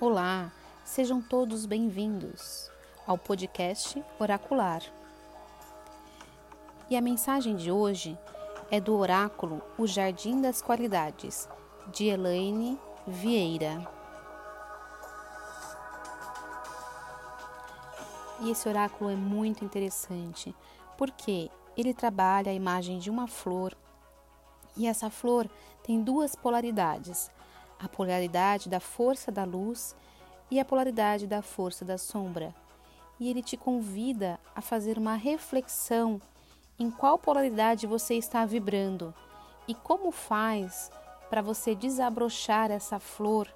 Olá, sejam todos bem-vindos ao podcast Oracular. E a mensagem de hoje é do oráculo O Jardim das Qualidades, de Elaine Vieira. E esse oráculo é muito interessante porque ele trabalha a imagem de uma flor e essa flor tem duas polaridades a polaridade da força da luz e a polaridade da força da sombra. E ele te convida a fazer uma reflexão em qual polaridade você está vibrando e como faz para você desabrochar essa flor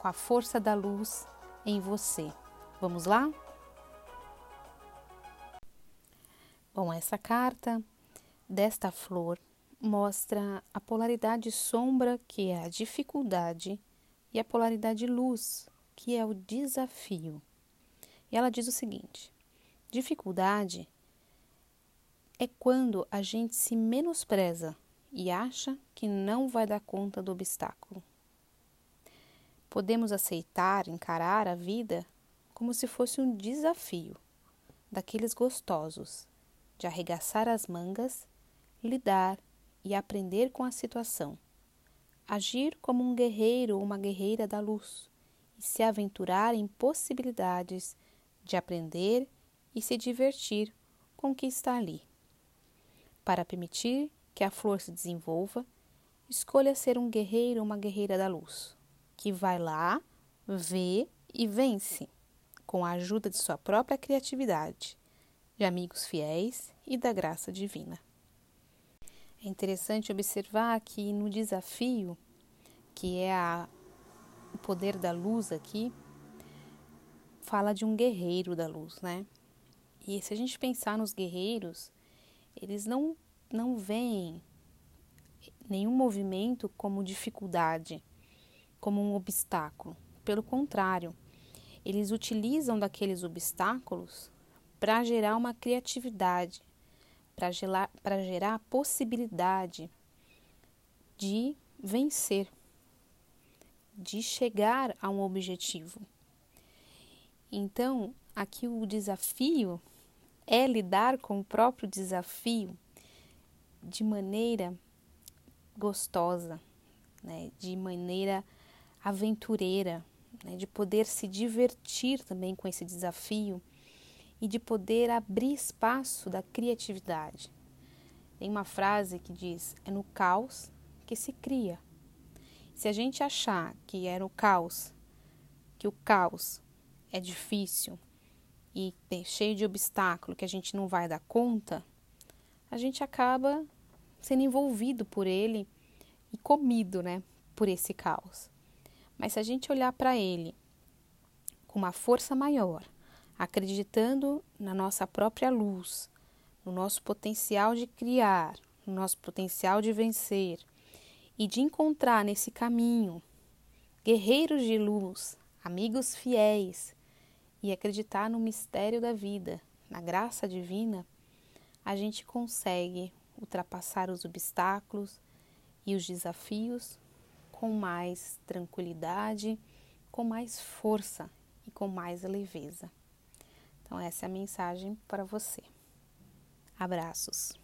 com a força da luz em você. Vamos lá? Bom, essa carta desta flor mostra a polaridade sombra, que é a dificuldade, e a polaridade luz, que é o desafio. E ela diz o seguinte: dificuldade é quando a gente se menospreza e acha que não vai dar conta do obstáculo. Podemos aceitar, encarar a vida como se fosse um desafio, daqueles gostosos, de arregaçar as mangas, lidar e aprender com a situação. Agir como um guerreiro ou uma guerreira da luz e se aventurar em possibilidades de aprender e se divertir com o que está ali. Para permitir que a flor se desenvolva, escolha ser um guerreiro ou uma guerreira da luz, que vai lá, vê e vence, com a ajuda de sua própria criatividade, de amigos fiéis e da graça divina. É interessante observar que no desafio, que é a, o poder da luz aqui, fala de um guerreiro da luz, né? E se a gente pensar nos guerreiros, eles não, não veem nenhum movimento como dificuldade, como um obstáculo. Pelo contrário, eles utilizam daqueles obstáculos para gerar uma criatividade, para gerar, a possibilidade de vencer, de chegar a um objetivo. Então, aqui o desafio é lidar com o próprio desafio de maneira gostosa, né? de maneira aventureira, né? de poder se divertir também com esse desafio e de poder abrir espaço da criatividade. Tem uma frase que diz: é no caos que se cria. Se a gente achar que é no caos, que o caos é difícil e cheio de obstáculo que a gente não vai dar conta, a gente acaba sendo envolvido por ele e comido, né, por esse caos. Mas se a gente olhar para ele com uma força maior, acreditando na nossa própria luz, no nosso potencial de criar, no nosso potencial de vencer e de encontrar nesse caminho guerreiros de luz, amigos fiéis e acreditar no mistério da vida, na graça divina, a gente consegue ultrapassar os obstáculos e os desafios com mais tranquilidade, com mais força e com mais leveza. Então, essa é a mensagem para você. Abraços.